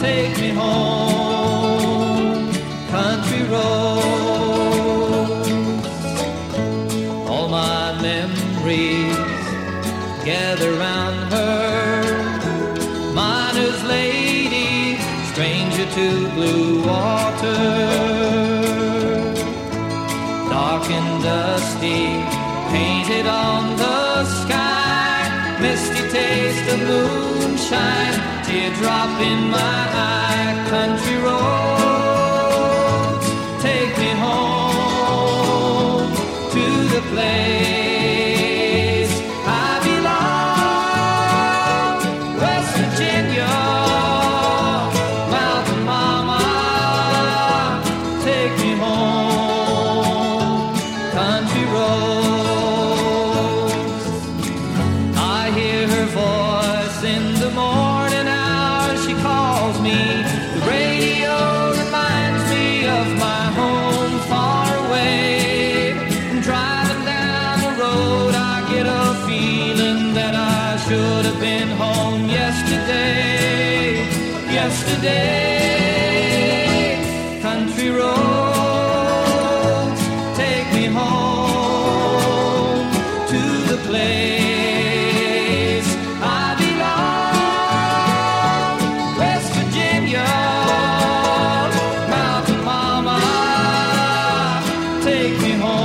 take me home. Country roads, all my memories gather round her. Miner's lady, stranger to blue water. Dark and dusty, painted on the sky. Misty taste of moonshine, teardrop in my eye. calls me. The radio reminds me of my home far away. And driving down the road, I get a feeling that I should have been home yesterday. Yesterday, country road. take me home.